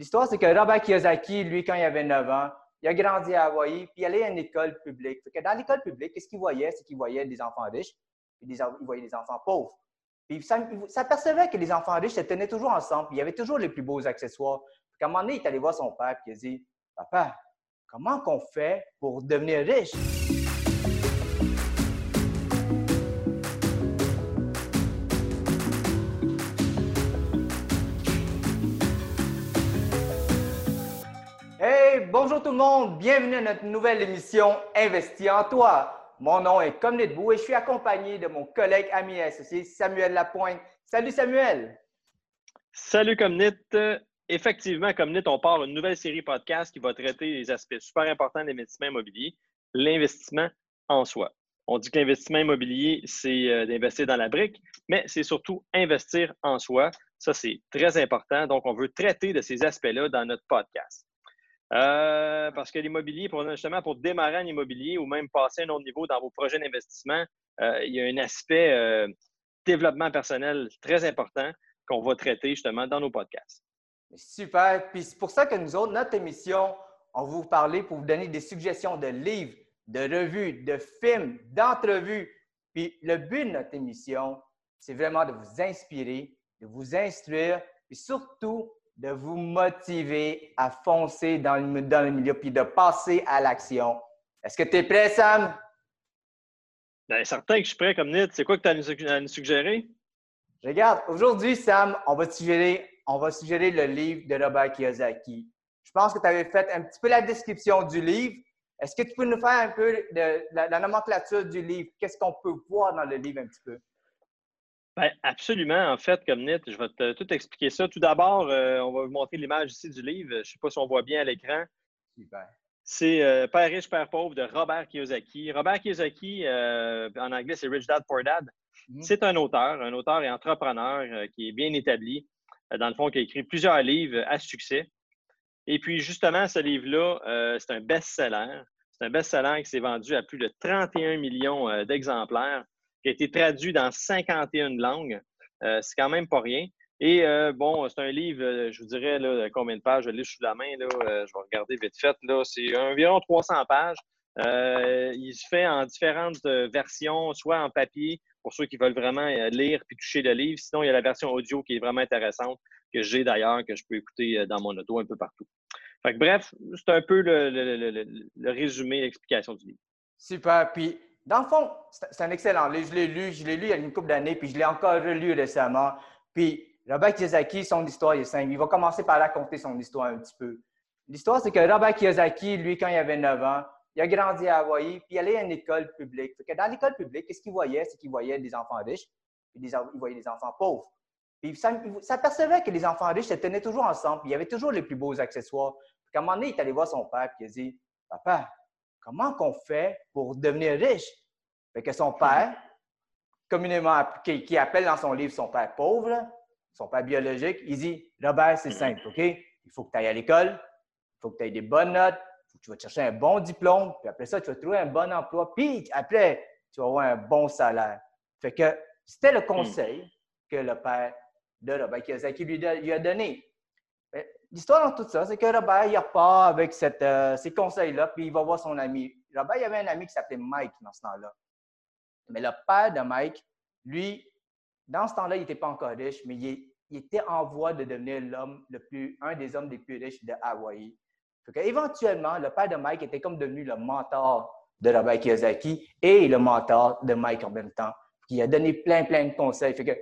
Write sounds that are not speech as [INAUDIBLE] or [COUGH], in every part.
L'histoire, c'est que Robert Kiyosaki, lui, quand il avait 9 ans, il a grandi à Hawaï, puis il allait à une école publique. que dans l'école publique, qu'est-ce qu'il voyait? C'est qu'il voyait des enfants riches, puis il voyait des enfants pauvres. Puis il s'apercevait que les enfants riches se tenaient toujours ensemble, puis il y avait toujours les plus beaux accessoires. Puis à un moment donné, il est allé voir son père, puis il a dit Papa, comment qu'on fait pour devenir riche? Bonjour tout le monde, bienvenue à notre nouvelle émission Investis en toi. Mon nom est Comnet Bou et je suis accompagné de mon collègue, ami et associé Samuel Lapointe. Salut Samuel! Salut Comnet! Effectivement, Comnet, on part une nouvelle série podcast qui va traiter les aspects super importants de l'investissement immobilier, l'investissement en soi. On dit que l'investissement immobilier, c'est euh, d'investir dans la brique, mais c'est surtout investir en soi. Ça, c'est très important. Donc, on veut traiter de ces aspects-là dans notre podcast. Euh, parce que l'immobilier, pour, justement, pour démarrer en immobilier ou même passer à un autre niveau dans vos projets d'investissement, euh, il y a un aspect euh, développement personnel très important qu'on va traiter justement dans nos podcasts. Super. Puis c'est pour ça que nous autres, notre émission, on va vous parler pour vous donner des suggestions de livres, de revues, de films, d'entrevues. Puis le but de notre émission, c'est vraiment de vous inspirer, de vous instruire, et surtout de vous motiver à foncer dans le, dans le milieu puis de passer à l'action. Est-ce que tu es prêt, Sam? Bien, certain que je suis prêt comme Nid. C'est quoi que tu as à nous suggérer? Regarde, aujourd'hui, Sam, on va, suggérer, on va suggérer le livre de Robert Kiyosaki. Je pense que tu avais fait un petit peu la description du livre. Est-ce que tu peux nous faire un peu de la nomenclature du livre? Qu'est-ce qu'on peut voir dans le livre un petit peu? Ben, absolument. En fait, comme Nit, je vais te, tout expliquer ça. Tout d'abord, euh, on va vous montrer l'image ici du livre. Je ne sais pas si on voit bien à l'écran. C'est euh, Père riche, Père pauvre de Robert Kiyosaki. Robert Kiyosaki, euh, en anglais, c'est Rich Dad Poor Dad. Mm-hmm. C'est un auteur, un auteur et entrepreneur qui est bien établi. dans le fond, qui a écrit plusieurs livres à succès. Et puis, justement, ce livre-là, c'est un best-seller. C'est un best-seller qui s'est vendu à plus de 31 millions d'exemplaires qui a été traduit dans 51 langues. Euh, c'est quand même pas rien. Et euh, bon, c'est un livre, euh, je vous dirais, là, combien de pages je l'ai sous la main. Là, je vais regarder vite fait. Là, c'est environ 300 pages. il se fait en différentes versions, soit en papier, pour ceux qui veulent vraiment lire puis toucher le livre. Sinon, il y a la version audio qui est vraiment intéressante, que j'ai d'ailleurs, que je peux écouter dans mon auto un peu partout. Fait bref, c'est un peu le, le résumé, l'explication du livre. Super. Puis, dans le fond, c'est un excellent livre. Je l'ai lu, je l'ai lu il y a une couple d'années, puis je l'ai encore relu récemment. Puis Robert Kiyosaki, son histoire est simple. Il va commencer par raconter son histoire un petit peu. L'histoire, c'est que Robert Kiyosaki, lui, quand il avait 9 ans, il a grandi à Hawaï, puis il allait à une école publique. dans l'école publique, qu'est-ce qu'il voyait? C'est qu'il voyait des enfants riches, puis il voyait des enfants pauvres. Puis il s'apercevait que les enfants riches se tenaient toujours ensemble, puis il y avait toujours les plus beaux accessoires. Puis à un moment donné, il est allé voir son père, puis il a dit Papa, comment qu'on fait pour devenir riche? Fait que son père, communément, qui, appelle dans son livre son père pauvre, son père biologique, il dit Robert, c'est simple, OK? Il faut que tu ailles à l'école, il faut que tu aies des bonnes notes, il faut que tu vas chercher un bon diplôme, puis après ça, tu vas trouver un bon emploi, puis après, tu vas avoir un bon salaire. Fait que c'était le conseil que le père de Robert Kiyosaki lui, lui a donné. L'histoire dans tout ça, c'est que Robert, il repart avec cette, euh, ces conseils-là, puis il va voir son ami. Robert, il y avait un ami qui s'appelait Mike dans ce temps-là. Mais le père de Mike, lui, dans ce temps-là, il n'était pas encore riche, mais il, était en voie de devenir l'homme le plus, un des hommes les plus riches de Hawaï. éventuellement, le père de Mike était comme devenu le mentor de Robert Kiyosaki et le mentor de Mike en même temps. Il a donné plein, plein de conseils. Fait que,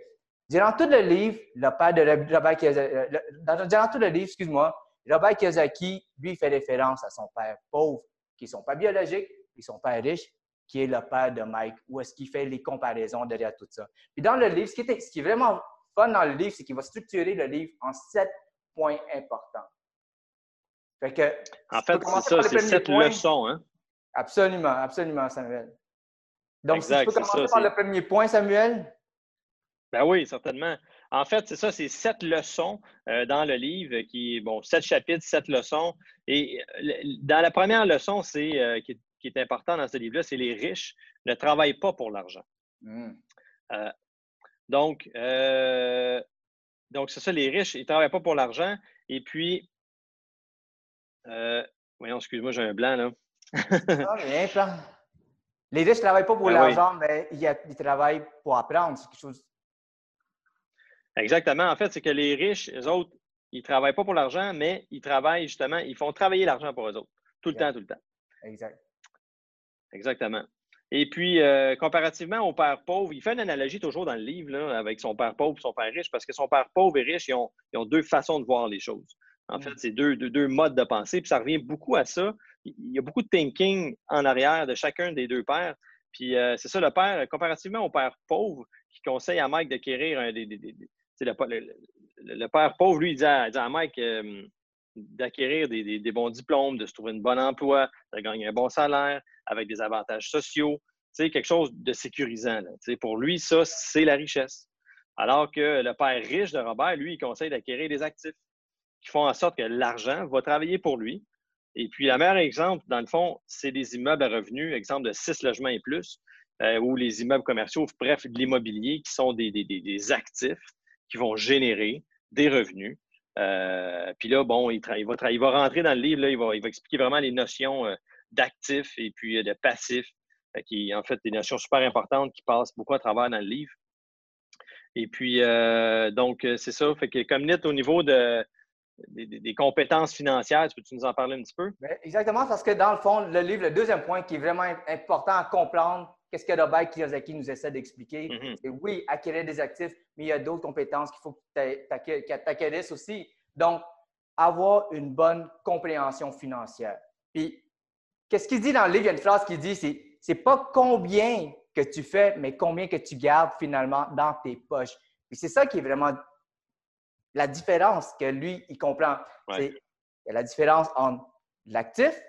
durant tout le livre, le père de Robert Kiyosaki, euh, tout le livre, excuse-moi, Robert Kiyosaki, lui, fait référence à son père pauvre, qui est son père biologique, et son père riche, qui est le père de Mike, où est-ce qu'il fait les comparaisons derrière tout ça. Puis dans le livre, ce qui, est, ce qui est vraiment fun dans le livre, c'est qu'il va structurer le livre en sept points importants. Fait que, en fait, c'est ça, c'est sept leçons. Hein? Absolument, absolument, Samuel. Donc, si tu peux commencer par le premier point, Samuel. Ben oui, certainement. En fait, c'est ça, c'est sept leçons euh, dans le livre, qui bon, sept chapitres, sept leçons. Et euh, dans la première leçon, c'est euh, qui, qui est important dans ce livre-là, c'est les riches ne travaillent pas pour l'argent. Hmm. Euh, donc, euh, donc c'est ça, les riches, ils ne travaillent pas pour l'argent. Et puis, Euh, voyons, excuse-moi, j'ai un blanc là. ah, rien, plan. Les riches ne travaillent pas pour ah l'argent, mais ils, travaillent pour apprendre. quelque chose. Exactement. En fait, c'est que les riches, les autres, ils ne travaillent pas pour l'argent, mais ils travaillent justement, ils font travailler l'argent pour eux autres. Tout le temps, tout le temps. Exact. Exactement. Et puis, euh, comparativement au père pauvre, il fait une analogie toujours dans le livre avec son père pauvre et son père riche, parce que son père pauvre et riche, ils ont, deux façons de voir les choses. En fait, c'est deux, deux, modes de pensée, puis ça revient beaucoup à ça. Il y a beaucoup de thinking en arrière de chacun des deux pères. Puis euh, c'est ça, le père, comparativement au père pauvre, qui conseille à Mike d'acquérir un des. le, père pauvre, lui, il dit à, Mike euh, d'acquérir des, bons diplômes, de se trouver un bon emploi, de gagner un bon salaire, avec des avantages sociaux, quelque chose de sécurisant. Pour lui, ça, c'est la richesse. Alors que le père riche de Robert, lui, il conseille d'acquérir des actifs qui font en sorte que l'argent va travailler pour lui. Et puis, le meilleur exemple, dans le fond, c'est des immeubles à revenus, exemple de six logements et plus, euh, ou les immeubles commerciaux, bref, de l'immobilier, qui sont des, actifs qui vont générer des revenus. Euh, puis là, bon, il, va, rentrer dans le livre, là, il, va, expliquer vraiment les notions euh, d'actifs et puis de passifs, qui en fait des notions super importantes qui passent beaucoup à travers dans le livre. Et puis, donc, c'est ça. Fait que comme net au niveau de, des, compétences financières. Peux-tu nous en parler un petit peu? Ben, exactement, parce que dans le fond, le livre, le deuxième point qui est vraiment important à comprendre, qu'est-ce que Robert Kiyosaki nous essaie d'expliquer, mm-hmm. c'est oui, acquérir des actifs, mais il y a d'autres compétences qu'il faut que tu acquérisses aussi. Donc, avoir une bonne compréhension financière. Puis, qu'est-ce qu'il dit dans le livre? Il y a une phrase qui dit, c'est, c'est pas combien que tu fais, mais combien que tu gardes finalement dans tes poches. Puis c'est ça qui est vraiment la différence que lui, il comprend. C'est la différence entre l'actif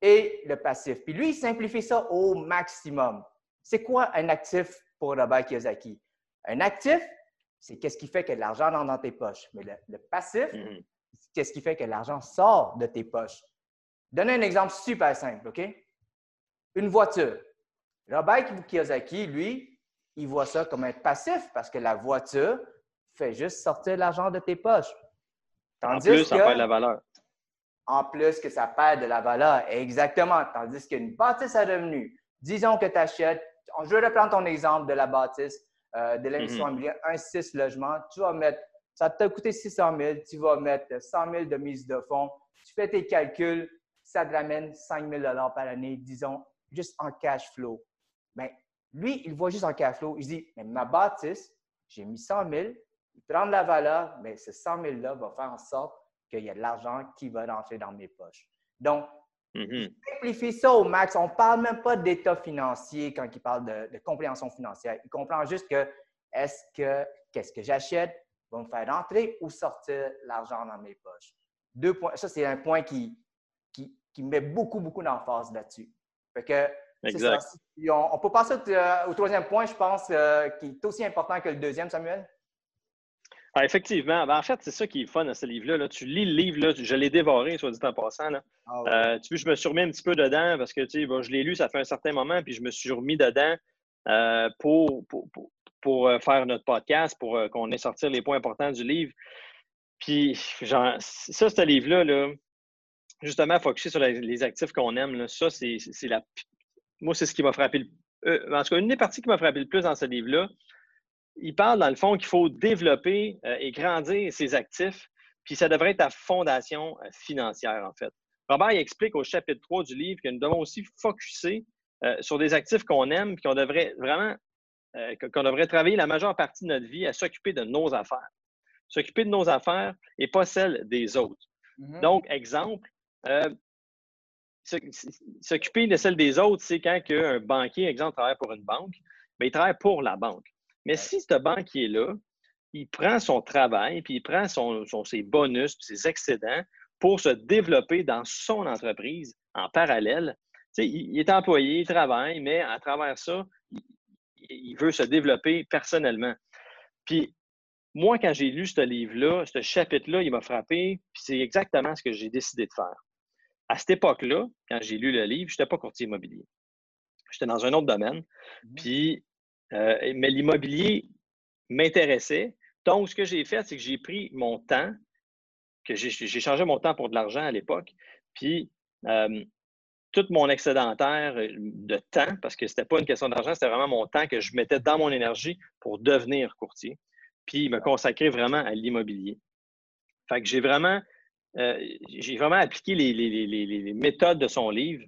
et le passif. Puis lui, il simplifie ça au maximum. C'est quoi un actif pour Robert Kiyosaki? Un actif, c'est qu'est-ce qui fait que l'argent rentre dans tes poches. Mais le, passif, c'est qu'est-ce qui fait que l'argent sort de tes poches? Donne un exemple super simple, OK? Une voiture. Robert Kiyosaki, lui, il voit ça comme un passif parce que la voiture, fais juste sortir l'argent de tes poches. en plus, ça perd de la valeur. En plus que ça perd de la valeur, exactement. Tandis qu'une bâtisse à revenus, disons que tu achètes, je vais reprendre ton exemple de la bâtisse, euh, de l'émission mm immobilière, un 6 logements, tu vas mettre, ça t'a coûté 600 000, tu vas mettre 100 000 de mise de fonds, tu fais tes calculs, ça te ramène 5 000 par année, disons, juste en cash flow. Bien, lui, il voit juste en cash flow. Il dit, mais ma bâtisse, j'ai mis 100 000, prendre la valeur, mais ce 100 000-là va faire en sorte qu'il y a de l'argent qui va rentrer dans mes poches. Donc, mm-hmm. simplifie ça au max. On ne parle même pas d'état financier quand il parle de, compréhension financière. Il comprend juste que est-ce que qu'est-ce que j'achète va me faire rentrer ou sortir l'argent dans mes poches. Deux points. Ça, c'est un point qui, qui, met beaucoup, beaucoup d'emphase là-dessus. que, exact. on, peut passer au, troisième point, je pense, euh, qui est aussi important que le deuxième, Samuel. Ah, effectivement. Ben, en fait, c'est ça qui est fun à ce livre-là. Tu lis le livre, là, je l'ai dévoré, soit dit en passant. Là. Ah euh, tu je me suis remis un petit peu dedans parce que tu sais, je l'ai lu, ça fait un certain moment, puis je me suis remis dedans euh, pour, pour, euh, faire notre podcast, pour qu'on ait sorti les points importants du livre. Puis, genre, ça, ce livre-là, là, justement, focusé sur les actifs qu'on aime, ça, c'est la. Moi, c'est ce qui m'a frappé le. en tout cas, une des parties qui m'a frappé le plus dans ce livre-là, il parle dans le fond qu'il faut développer euh, et grandir ses actifs, puis ça devrait être ta fondation euh, financière, en fait. Robert explique au chapitre 3 du livre que nous devons aussi focuser euh, sur des actifs qu'on aime, puis qu'on devrait vraiment qu'on devrait travailler la majeure partie de notre vie à s'occuper de nos affaires. S'occuper de nos affaires et pas celles des autres. Mm-hmm. Donc, exemple, s'occuper de celles des autres, c'est quand un banquier, exemple, travaille pour une banque, mais il travaille pour la banque. Mais si ce banquier-là, il prend son travail, puis il prend son, ses bonus, ses excédents pour se développer dans son entreprise en parallèle, il, il, est employé, il travaille, mais à travers ça, il, veut se développer personnellement. Puis moi, quand j'ai lu ce livre-là, ce chapitre-là, il m'a frappé, puis c'est exactement ce que j'ai décidé de faire. À cette époque-là, quand j'ai lu le livre, je n'étais pas courtier immobilier. J'étais dans un autre domaine. Mmh puis euh, mais l'immobilier m'intéressait. Donc, ce que j'ai fait, c'est que j'ai pris mon temps, que j'ai changé mon temps pour de l'argent à l'époque, Puis, tout mon excédentaire de temps, parce que ce n'était pas une question d'argent, c'était vraiment mon temps que je mettais dans mon énergie pour devenir courtier, puis me consacrer vraiment à l'immobilier. Fait que j'ai vraiment, vraiment appliqué les, méthodes de son livre.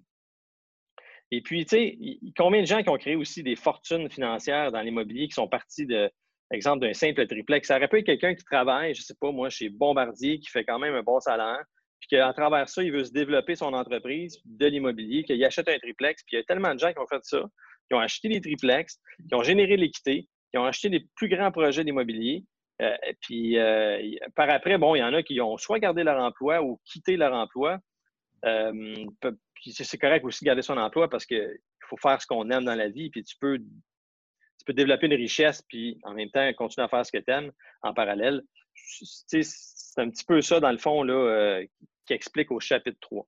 Et puis, tu sais, combien de gens qui ont créé aussi des fortunes financières dans l'immobilier qui sont partis de, exemple, d'un simple triplex? Ça aurait pu être quelqu'un qui travaille, je sais pas, moi, chez Bombardier, qui fait quand même un bon salaire, puis qu'à travers ça, il veut se développer son entreprise de l'immobilier, qu'il achète un triplex. Puis il y a tellement de gens qui ont fait ça, qui ont acheté des triplex, qui ont généré l'équité, qui ont acheté des plus grands projets d'immobilier. Euh, puis euh, par après, bon, il y en a qui ont soit gardé leur emploi ou quitté leur emploi. Euh, c'est correct aussi de garder son emploi parce qu'il faut faire ce qu'on aime dans la vie, puis tu peux tu peux développer une richesse, puis en même temps, continuer à faire ce que tu aimes en parallèle. C'est un petit peu ça, dans le fond, là, euh, qui explique au chapitre 3.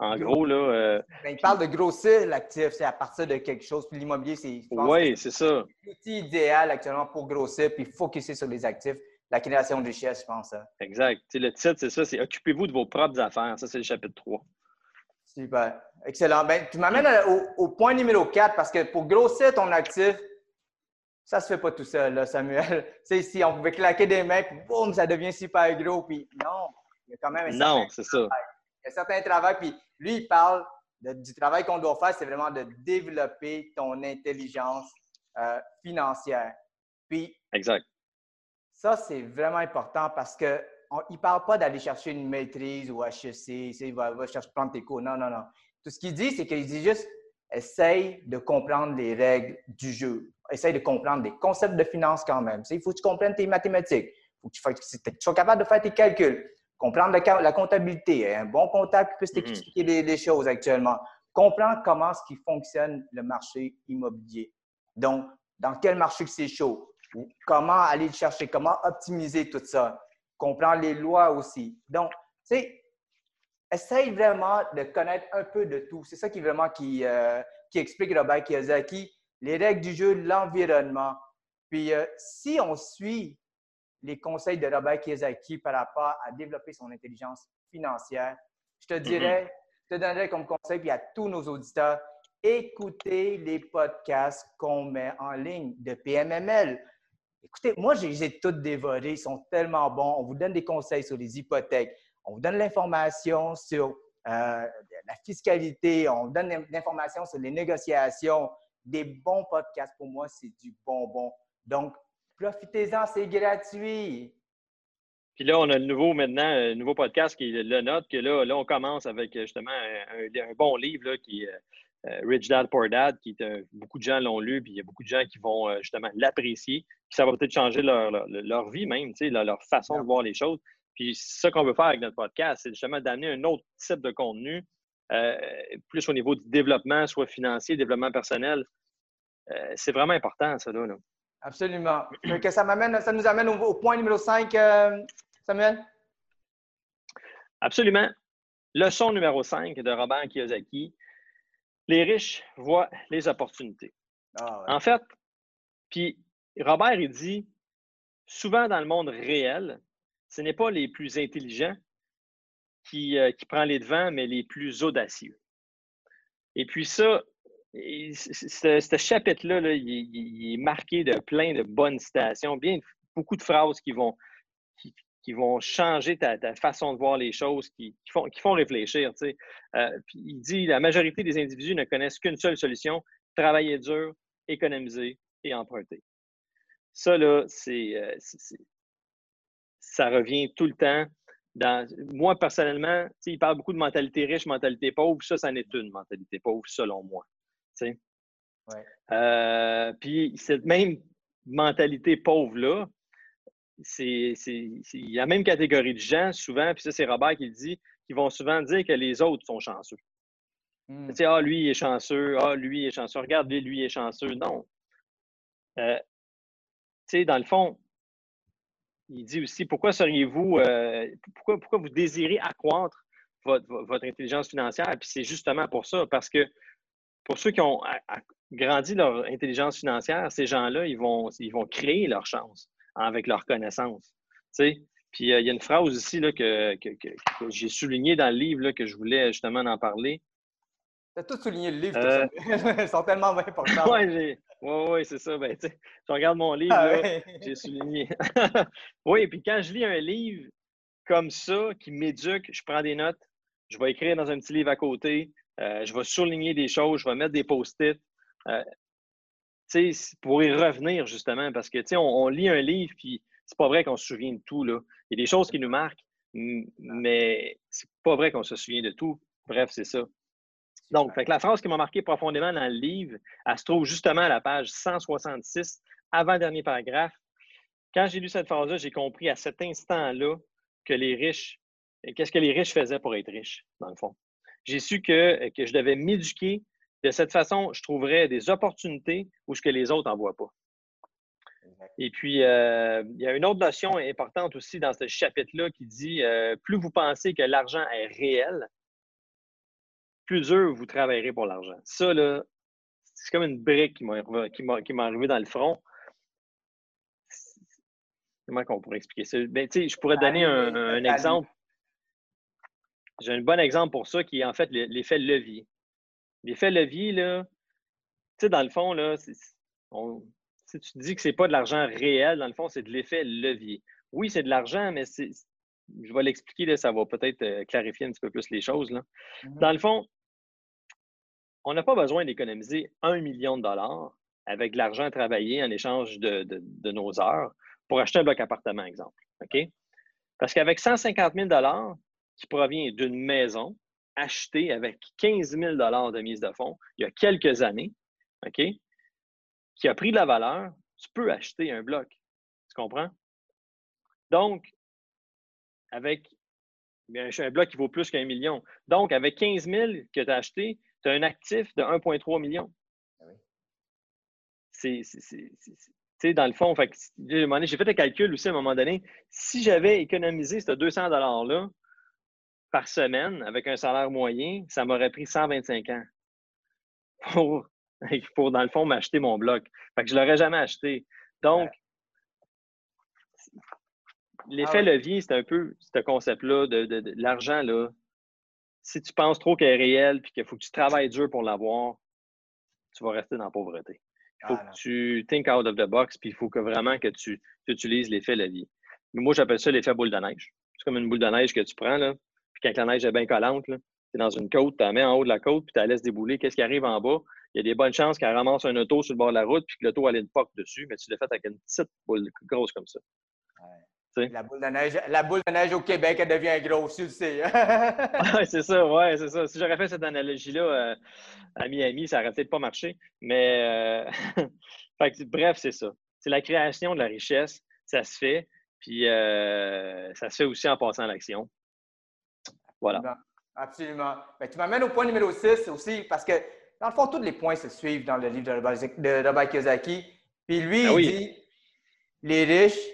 En gros, là. Euh, ben, il parle de grossir l'actif, c'est à partir de quelque chose. Puis l'immobilier, c'est. Oui, c'est ça. L'outil idéal actuellement pour grossir puis focuser sur les actifs. La création de richesse, je pense. Hein. Exact. le titre, c'est ça c'est Occupez-vous de vos propres affaires. Ça, c'est le chapitre 3. Super. Excellent. Ben, tu m'amènes au, au, point numéro 4 parce que pour grossir ton actif, ça se fait pas tout seul, là, Samuel. [LAUGHS] Tu si on pouvait claquer des mains, puis boum, ça devient super gros, puis non, il y a quand même un Non, c'est ça. Il y a un certain travail, puis lui, il parle du travail qu'on doit faire, c'est vraiment de développer ton intelligence euh, financière. Puis, exact. Ça, c'est vraiment important parce qu'il ne parle pas d'aller chercher une maîtrise ou HEC, il va, va chercher prendre tes cours. Non, non, non. Tout ce qu'il dit, c'est qu'il dit juste essaye de comprendre les règles du jeu essaye de comprendre des concepts de finance quand même. Il faut que tu comprennes tes mathématiques. Il faut que tu, sois capable de faire tes calculs. Comprendre la, comptabilité. Un bon comptable puisse mm-hmm. t'expliquer les, choses actuellement. Comprendre comment ce qui fonctionne le marché immobilier. Donc, dans quel marché c'est chaud? Comment aller le chercher. Comment optimiser tout ça. Comprendre les lois aussi. Donc, tu sais, essaye vraiment de connaître un peu de tout. C'est ça qui vraiment qui, euh, qui explique Robert Kiyosaki les règles du jeu, l'environnement. Puis euh, si on suit les conseils de Robert Kiyosaki par rapport à développer son intelligence financière, je te mm-hmm. dirais, je te donnerais comme conseil, puis à tous nos auditeurs, écoutez les podcasts qu'on met en ligne de PMML. Écoutez, moi, je les ai tous dévorés, ils sont tellement bons. On vous donne des conseils sur les hypothèques, on vous donne l'information sur euh, la fiscalité, on vous donne l'information sur les négociations, des bons podcasts. Pour moi, c'est du bonbon. Donc, profitez-en, c'est gratuit. Puis là, on a le nouveau maintenant, un nouveau podcast qui est le note, que là, là, on commence avec justement un, bon livre qui est euh, Rich Dad Poor Dad, qui est beaucoup de gens l'ont lu, puis il y a beaucoup de gens qui vont euh, justement l'apprécier. Puis ça va peut-être changer leur, leur, vie même, leur, leur façon de voir les choses. Puis c'est ça qu'on veut faire avec notre podcast, c'est justement d'amener un autre type de contenu, euh, plus au niveau du développement, soit financier, développement personnel, euh, c'est vraiment important, ça, là. Absolument. ça, ça nous amène au, point numéro 5, euh, Samuel? Absolument. Leçon numéro 5 de Robert Kiyosaki. Les riches voient les opportunités. Ah, en fait, puis Robert, il dit, souvent dans le monde réel, ce n'est pas les plus intelligents qui, euh, qui prennent les devants, mais les plus audacieux. Et puis ça, ce, chapitre-là, il, est marqué de plein de bonnes citations, bien beaucoup de phrases qui vont, qui, vont changer ta, façon de voir les choses, qui, font, qui font réfléchir. Euh, il dit la majorité des individus ne connaissent qu'une seule solution travailler dur, économiser et emprunter. Ça, là, c'est, euh, ça revient tout le temps. Dans, moi, personnellement, il parle beaucoup de mentalité riche, mentalité pauvre. Ça, ça n'est une mentalité pauvre, selon moi. Euh, puis cette même mentalité pauvre-là, c'est la même catégorie de gens, souvent, puis ça, c'est Robert qui le dit, qui vont souvent dire que les autres sont chanceux. Hmm. Tu sais, ah, lui, il est chanceux, ah, lui, il est chanceux, regarde, lui, lui, il est chanceux. Non. Euh, tu sais, dans le fond, il dit aussi, pourquoi seriez-vous, euh, pourquoi, pourquoi vous désirez accroître votre, votre intelligence financière? Puis c'est justement pour ça, parce que pour ceux qui ont grandi leur intelligence financière, ces gens-là, ils vont, ils vont créer leur chance avec leurs connaissances. Puis euh, il y a une phrase ici là, que, j'ai soulignée dans le livre là, que je voulais justement en parler. Tu as tout souligné le livre, euh... [LAUGHS] ils sont tellement importants. oui, ouais, ouais, c'est ça. Ben, je regarde mon livre, ah j'ai souligné. [LAUGHS] oui, puis quand je lis un livre comme ça, qui m'éduque, je prends des notes, je vais écrire dans un petit livre à côté, euh, je vais souligner des choses, je vais mettre des post-it. Euh, pour y revenir, justement, parce que on, on lit un livre, puis c'est pas vrai qu'on se souvient de tout. Là. Il y a des choses qui nous marquent, mais c'est pas vrai qu'on se souvient de tout. Bref, c'est ça. Donc, la phrase qui m'a marqué profondément dans le livre, elle se trouve justement à la page 166, avant-dernier paragraphe. Quand j'ai lu cette phrase-là, j'ai compris à cet instant-là que les riches, qu'est-ce que les riches faisaient pour être riches, dans le fond. J'ai su que, que je devais m'éduquer. De cette façon, je trouverais des opportunités où ce que les autres n'en voient pas. Et puis, euh, il y a une autre notion importante aussi dans ce chapitre-là qui dit euh, plus vous pensez que l'argent est réel, plus dur vous travaillerez pour l'argent. Ça, là, c'est comme une brique qui m'a arrivé dans le front. Comment on pourrait expliquer ça? Ben, je pourrais donner un, exemple. J'ai un bon exemple pour ça qui est en fait l'effet levier. L'effet levier, là, tu sais, dans le fond, là, on, si tu dis que ce n'est pas de l'argent réel, dans le fond, c'est de l'effet levier. Oui, c'est de l'argent, mais c'est, je vais l'expliquer, ça va peut-être euh, clarifier un petit peu plus les choses. Là. Mm-hmm. Dans le fond, on n'a pas besoin d'économiser un million de dollars avec de l'argent travaillé en échange de, nos heures pour acheter un bloc appartement, exemple. OK? Parce qu'avec 150 000 dollars qui provient d'une maison achetée avec 15 000 dollars de mise de fonds il y a quelques années, OK? qui a pris de la valeur, tu peux acheter un bloc. Tu comprends? Donc, avec un bloc qui vaut plus qu'un million. Donc, avec 15 000 que tu as acheté, tu as un actif de 1,3 million. Ah c'est, dans le fond, j'ai fait un calcul aussi à un moment donné. Si j'avais économisé ce 200 $-là par semaine avec un salaire moyen, ça m'aurait pris 125 ans pour [LAUGHS] pour, dans le fond, m'acheter mon bloc. Fait que je ne l'aurais jamais acheté. Donc, l'effet ah levier, c'est un peu ce concept-là de, l'argent. Là. Si tu penses trop qu'elle est réelle et qu'il faut que tu travailles dur pour l'avoir, tu vas rester dans la pauvreté. Il faut ah que tu think out of the box, puis il faut que vraiment que tu, utilises l'effet levier. Mais moi, j'appelle ça l'effet boule de neige. C'est comme une boule de neige que tu prends, là, puis quand la neige est bien collante, tu es dans une côte, tu la mets en haut de la côte, puis tu la laisses débouler. Qu'est-ce qui arrive en bas? il y a des bonnes chances qu'elle ramasse un auto sur le bord de la route puis que l'auto a une poque dessus, mais tu l'as fait avec une petite boule grosse comme ça. La boule, de neige, la boule de neige au Québec, elle devient grosse, tu le sais. [LAUGHS] oui, c'est ça, ouais, c'est ça. Si j'aurais fait cette analogie-là euh, à Miami, ça n'aurait peut-être pas marché. Mais euh, [LAUGHS] bref, c'est ça. C'est la création de la richesse, ça se fait. Puis euh, ça se fait aussi en passant à l'action. Voilà. Absolument. Ben, tu m'amènes au point numéro 6 aussi, parce que dans le fond, tous les points se suivent dans le livre de Robert Kiyosaki. Puis lui, ah il dit les riches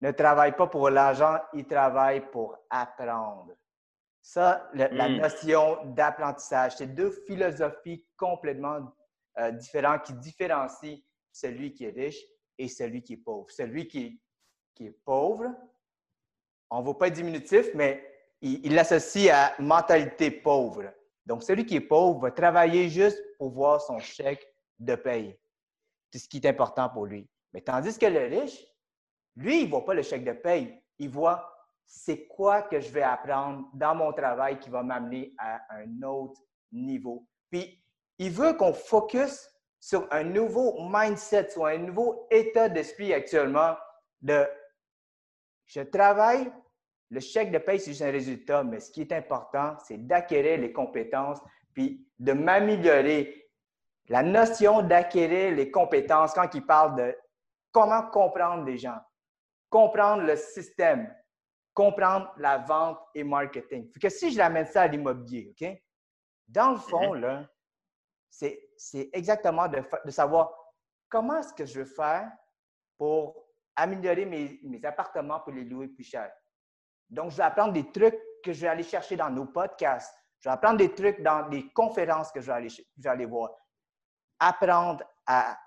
ne travaillent pas pour l'argent, ils travaillent pour apprendre. Ça, la hmm. notion d'apprentissage, c'est deux philosophies complètement euh, différentes qui différencient celui qui est riche et celui qui est pauvre. Celui qui, qui est pauvre, on ne vaut pas diminutif, mais il l'associe à mentalité pauvre. Donc, celui qui est pauvre va travailler juste pour voir son chèque de paye. C'est ce qui est important pour lui. Mais tandis que le riche, lui, il ne voit pas le chèque de paye. Il voit c'est quoi que je vais apprendre dans mon travail qui va m'amener à un autre niveau. Puis, il veut qu'on focus sur un nouveau mindset, sur un nouveau état d'esprit actuellement de je travaille le chèque de paye, c'est juste un résultat, mais ce qui est important, c'est d'acquérir les compétences puis de m'améliorer. La notion d'acquérir les compétences, quand il parle de comment comprendre les gens, comprendre le système, comprendre la vente et marketing. que si je ramène ça à l'immobilier, OK? Dans le fond, là, c'est exactement de, savoir comment est-ce que je veux faire pour améliorer mes, mes appartements pour les louer plus cher. Donc, je vais apprendre des trucs que je vais aller chercher dans nos podcasts. Je vais apprendre des trucs dans des conférences que je vais aller, voir. Apprendre à,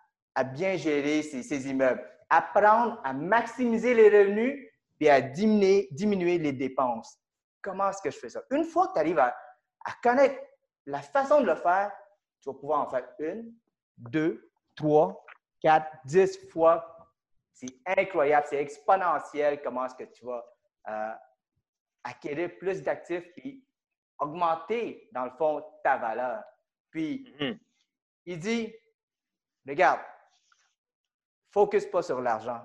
bien gérer ces, immeubles. Apprendre à maximiser les revenus puis à diminuer, les dépenses. Comment est-ce que je fais ça? Une fois que tu arrives à, à connaître la façon de le faire, tu vas pouvoir en faire une, deux, trois, quatre, dix fois. C'est incroyable, c'est exponentiel comment est-ce que tu vas euh, acquérir plus d'actifs puis augmenter, dans le fond, ta valeur. Puis, mm-hmm. il dit, regarde, focus pas sur l'argent,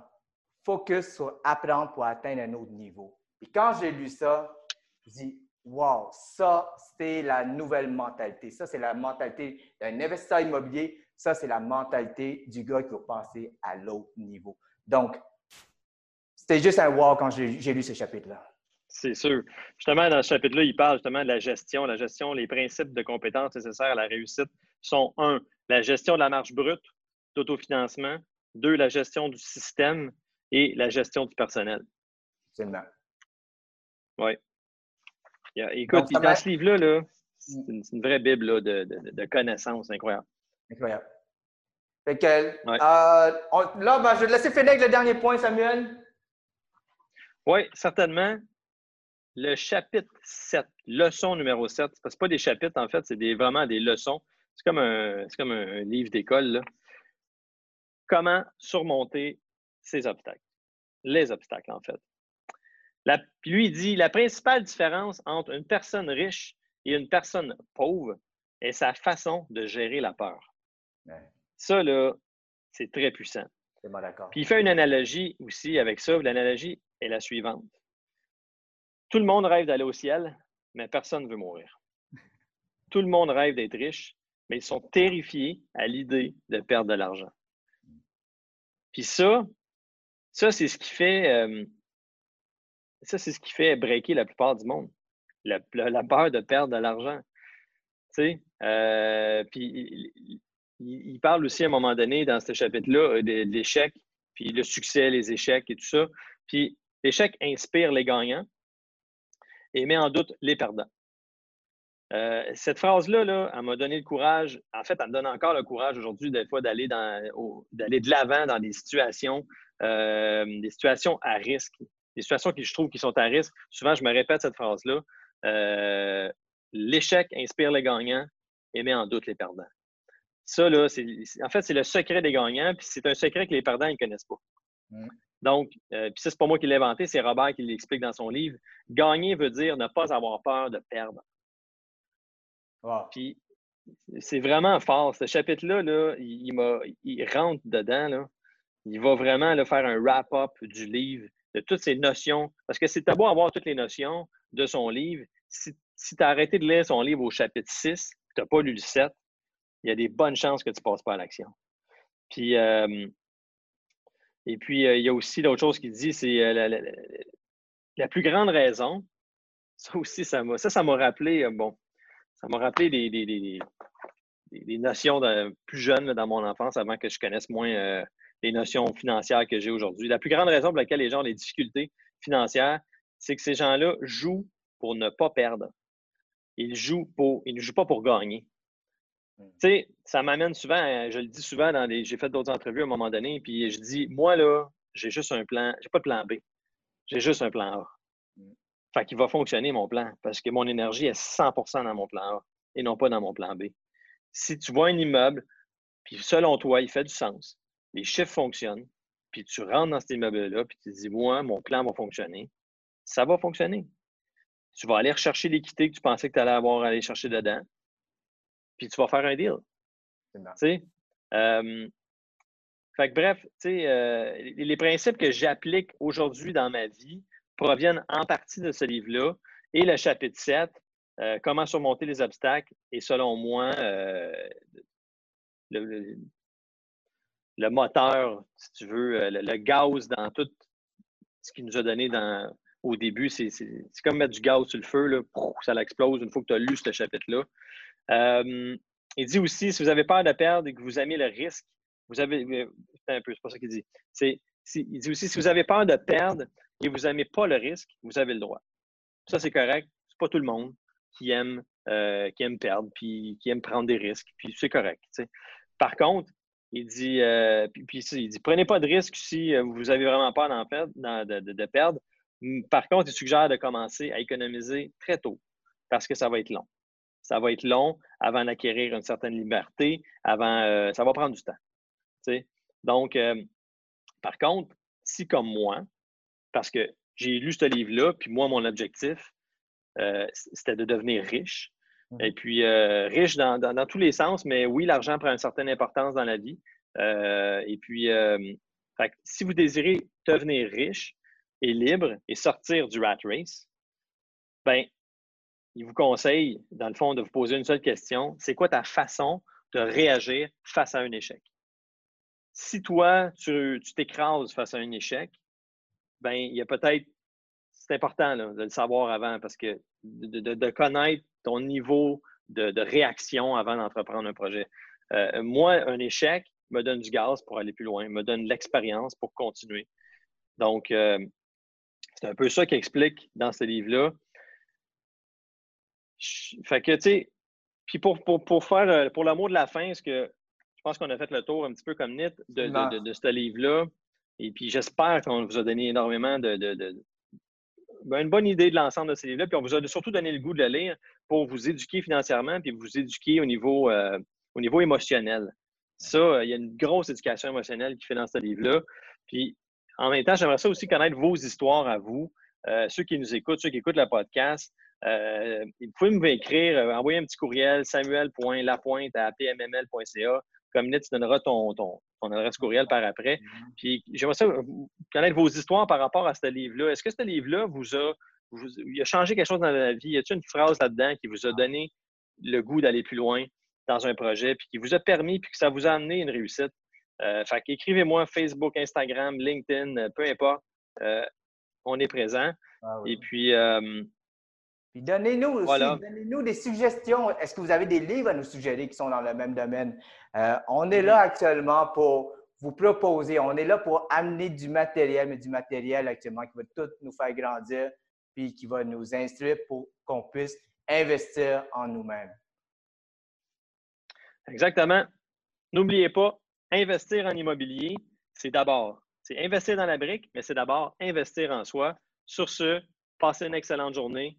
focus sur apprendre pour atteindre un autre niveau. Et quand j'ai lu ça, je dis, wow, ça, c'est la nouvelle mentalité. Ça, c'est la mentalité d'un investisseur immobilier. Ça, c'est la mentalité du gars qui va passer à l'autre niveau. Donc, c'était juste un wow quand j'ai lu ce chapitre-là. C'est sûr. Justement, dans ce chapitre-là, il parle justement de la gestion. La gestion, les principes de compétences nécessaires à la réussite sont un, la gestion de la marge brute d'autofinancement, deux, la gestion du système et la gestion du personnel. Absolument. Oui. Écoute, dans ce livre-là, c'est une, vraie Bible de, connaissances incroyable. Incroyable. Fait que, euh, là, ben, je vais te laisser finir avec le dernier point, Samuel. Oui, certainement. Le chapitre 7, leçon numéro 7, parce que pas des chapitres, en fait, c'est vraiment des leçons. C'est comme un, comme un livre d'école. Comment surmonter ces obstacles? Les obstacles, en fait. puis lui, il dit la principale différence entre une personne riche et une personne pauvre est sa façon de gérer la peur. Ça, là, c'est très puissant. d'accord. Puis il fait une analogie aussi avec ça. L'analogie est la suivante. Tout le monde rêve d'aller au ciel, mais personne ne veut mourir. Tout le monde rêve d'être riche, mais ils sont terrifiés à l'idée de perdre de l'argent. Puis ça, ça, c'est ce qui fait euh, ça, c'est ce qui fait breaker la plupart du monde. La, peur de perdre de l'argent. Tu sais, euh, puis il, parle aussi à un moment donné dans ce chapitre-là euh, de, l'échec, puis le succès, les échecs et tout ça. Puis l'échec inspire les gagnants, et met en doute les perdants. Euh, cette phrase-là, là, elle m'a donné le courage. En fait, elle me donne encore le courage aujourd'hui, des fois, d'aller de l'avant dans des situations, euh, des situations à risque, des situations que je trouve qui sont à risque. Souvent, je me répète cette phrase-là. Euh, l'échec inspire les gagnants et met en doute les perdants. Ça, en fait, c'est le secret des gagnants, puis c'est un secret que les perdants ne connaissent pas. Donc, euh, puis ça, c'est pas moi qui l'ai inventé, c'est Robert qui l'explique dans son livre. Gagner veut dire ne pas avoir peur de perdre. Puis, c'est vraiment fort. Ce chapitre-là, là, il, il, rentre dedans. Là. Il va vraiment là, faire un wrap-up du livre, de toutes ces notions. Parce que c'est beau avoir toutes les notions de son livre. Si, tu as arrêté de lire son livre au chapitre 6, tu n'as pas lu le 7, il y a des bonnes chances que tu ne passes pas à l'action. Puis, euh, et puis, euh, il y a aussi l'autre chose qu'il dit, c'est euh, la, plus grande raison. Ça aussi, ça m'a, ça, ça m'a rappelé, euh, bon, ça m'a rappelé des, des, notions plus jeunes dans mon enfance avant que je connaisse moins les notions financières que j'ai aujourd'hui. La plus grande raison pour laquelle les gens ont des difficultés financières, c'est que ces gens-là jouent pour ne pas perdre. Ils jouent pour, ils ne jouent pas pour gagner. Tu sais, ça m'amène souvent, je le dis souvent dans les. J'ai fait d'autres entrevues à un moment donné, puis je dis, moi, là, j'ai juste un plan, j'ai pas de plan B. J'ai juste un plan A. Mm. Fait qu'il va fonctionner mon plan parce que mon énergie est 100% dans mon plan A et non pas dans mon plan B. Si tu vois un immeuble, puis selon toi, il fait du sens, les chiffres fonctionnent, puis tu rentres dans cet immeuble-là, puis tu te dis, moi, mon plan va fonctionner, ça va fonctionner. Tu vas aller rechercher l'équité que tu pensais que tu allais avoir à aller chercher dedans puis tu vas faire un deal. Tu euh, fait que bref, euh, les principes que j'applique aujourd'hui dans ma vie proviennent en partie de ce livre-là. Et le chapitre 7, euh, comment surmonter les obstacles, est selon moi le, moteur, si tu veux, le, gaz dans tout ce qu'il nous a donné dans, au début. C'est comme mettre du gaz sur le feu, là, ça l'explose une fois que tu as lu ce chapitre-là. Euh, il dit aussi, si vous avez peur de perdre et que vous aimez le risque, vous avez. Euh, un peu, c'est pas ça qu'il dit. il dit aussi, si vous avez peur de perdre et vous n'aimez pas le risque, vous avez le droit. Ça, c'est correct. C'est pas tout le monde qui aime, euh, qui aime perdre, puis qui aime prendre des risques, puis c'est correct. Par contre, il dit, puis, il dit, prenez pas de risque si vous avez vraiment peur de, perdre. Par contre, il suggère de commencer à économiser très tôt parce que ça va être long. Ça va être long avant d'acquérir une certaine liberté, avant, euh, ça va prendre du temps. Donc, euh, par contre, si comme moi, parce que j'ai lu ce livre-là, puis moi, mon objectif, euh, c'était de devenir riche. Mmh. Et puis, riche dans, tous les sens, mais oui, l'argent prend une certaine importance dans la vie. et puis, si vous désirez devenir riche et libre et sortir du rat race, ben, il vous conseille, dans le fond, de vous poser une seule question. C'est quoi ta façon de réagir face à un échec? Si toi, tu t'écrases face à un échec, ben, il y a peut-être, c'est important de le savoir avant parce que de, connaître ton niveau de, réaction avant d'entreprendre un projet. Euh, moi, un échec me donne du gaz pour aller plus loin, me donne l'expérience pour continuer. Donc, euh, c'est un peu ça qui explique dans ce livre-là fait que, tu sais, puis pour, pour, faire, euh, pour l'amour de la fin, ce que je pense qu'on a fait le tour un petit peu comme NIT de, de, ce livre-là. Et puis j'espère qu'on vous a donné énormément de, ben, une bonne idée de l'ensemble de ce livre-là. Puis on vous a surtout donné le goût de le lire pour vous éduquer financièrement puis vous éduquer au niveau, euh, au niveau émotionnel. Ça, euh, il y a une grosse éducation émotionnelle qui fait dans ce livre-là. Puis en même temps, j'aimerais ça aussi connaître vos histoires à vous, ceux qui nous écoutent, ceux qui écoutent le podcast. Euh, vous pouvez me écrire, euh, envoyer un petit courriel, samuel.lapointe à pmml.ca. Comme tu donneras ton, ton, adresse courriel par après. Puis j'aimerais ça connaître vos histoires par rapport à ce livre-là. Est-ce que ce livre-là vous a, a changé quelque chose dans la vie? Y a-t-il une phrase là-dedans qui vous a donné le goût d'aller plus loin dans un projet, puis qui vous a permis, puis que ça vous a amené une réussite? Euh, fait qu'écrivez-moi Facebook, Instagram, LinkedIn, peu importe. Euh, on est présent. Ah Et puis, puis donnez-nous donnez-nous des suggestions. Est-ce que vous avez des livres à nous suggérer qui sont dans le même domaine? Euh, on est là actuellement pour vous proposer, on est là pour amener du matériel, mais du matériel actuellement qui va tout nous faire grandir, puis qui va nous instruire pour qu'on puisse investir en nous-mêmes. Exactement. N'oubliez pas, investir en immobilier, c'est d'abord, c'est investir dans la brique, mais c'est d'abord investir en soi. Sur ce, Passez une excellente journée.